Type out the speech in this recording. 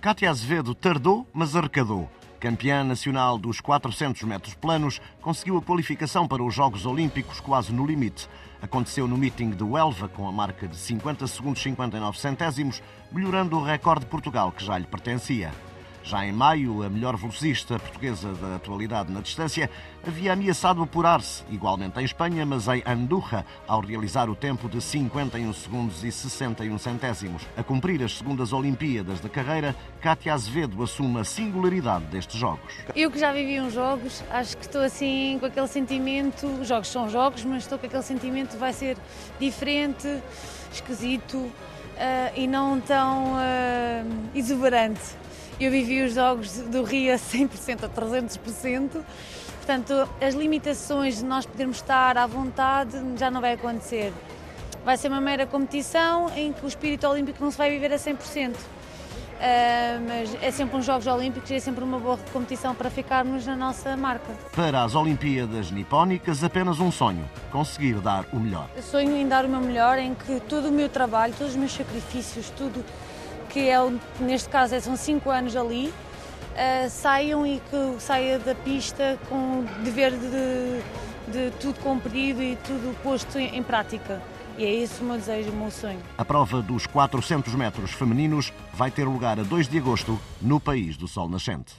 Cátia Azevedo tardou, mas arrecadou. Campeã nacional dos 400 metros planos, conseguiu a qualificação para os Jogos Olímpicos quase no limite. Aconteceu no meeting de Huelva com a marca de 50 segundos 59 centésimos, melhorando o recorde de Portugal que já lhe pertencia. Já em maio, a melhor velocista portuguesa da atualidade na distância havia ameaçado apurar-se, igualmente em Espanha, mas em Andorra, ao realizar o tempo de 51 segundos e 61 centésimos. A cumprir as segundas Olimpíadas da carreira, Cátia Azevedo assume a singularidade destes jogos. Eu que já vivi uns jogos, acho que estou assim com aquele sentimento, os jogos são jogos, mas estou com aquele sentimento vai ser diferente, esquisito uh, e não tão uh, exuberante. Eu vivi os jogos do Rio a 100%, a 300%. Portanto, as limitações de nós podermos estar à vontade já não vai acontecer. Vai ser uma mera competição em que o espírito olímpico não se vai viver a 100%. Uh, ah, mas é sempre uns Jogos Olímpicos e é sempre uma boa competição para ficarmos na nossa marca. Para as Olimpíadas Nipónicas, apenas um sonho: conseguir dar o melhor. Eu sonho em dar o meu melhor, em que todo o meu trabalho, todos os meus sacrifícios, tudo que é, neste caso é, são cinco anos ali, uh, saiam e que saia da pista com o dever de, de tudo cumprido e tudo posto em, em prática. E é esse o meu desejo, o meu sonho. A prova dos 400 metros femininos vai ter lugar a 2 de agosto no País do Sol Nascente.